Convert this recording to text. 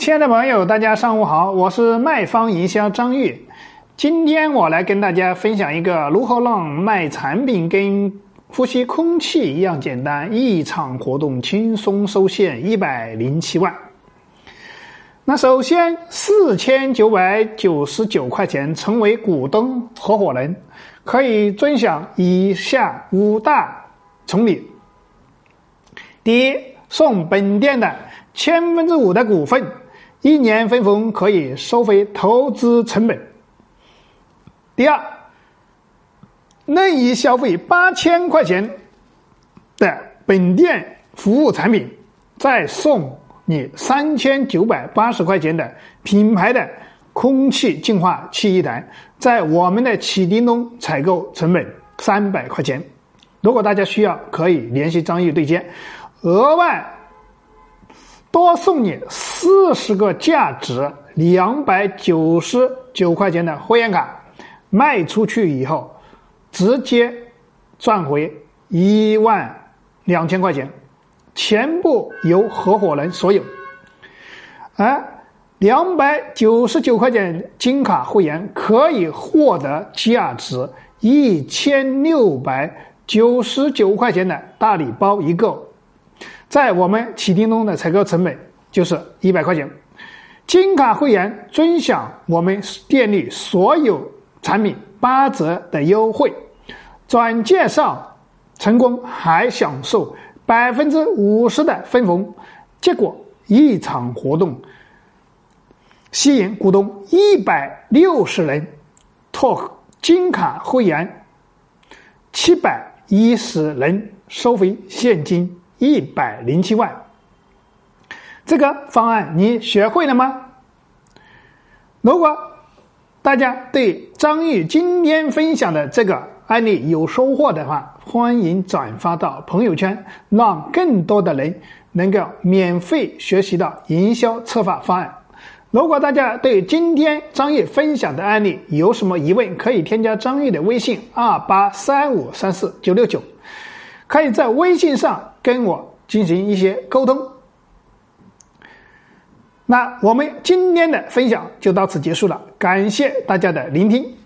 亲爱的朋友，大家上午好，我是卖方营销张玉。今天我来跟大家分享一个如何让卖产品跟呼吸空气一样简单，一场活动轻松收现一百零七万。那首先，四千九百九十九块钱成为股东合伙人，可以尊享以下五大宠礼。第一，送本店的千分之五的股份，一年分红可以收回投资成本。第二，任意消费八千块钱的本店服务产品，再送。你三千九百八十块钱的品牌的空气净化器一台，在我们的启叮咚采购成本三百块钱。如果大家需要，可以联系张毅对接。额外多送你四十个价值两百九十九块钱的会员卡，卖出去以后直接赚回一万两千块钱。全部由合伙人所有，而两百九十九块钱金卡会员可以获得价值一千六百九十九块钱的大礼包一个，在我们启叮咚的采购成本就是一百块钱。金卡会员尊享我们店里所有产品八折的优惠，转介绍成功还享受。百分之五十的分红，结果一场活动吸引股东一百六十人，拓金卡会员七百一十人，收回现金一百零七万。这个方案你学会了吗？如果大家对张玉今天分享的这个，案例有收获的话，欢迎转发到朋友圈，让更多的人能够免费学习到营销策划方案。如果大家对今天张毅分享的案例有什么疑问，可以添加张毅的微信二八三五三四九六九，可以在微信上跟我进行一些沟通。那我们今天的分享就到此结束了，感谢大家的聆听。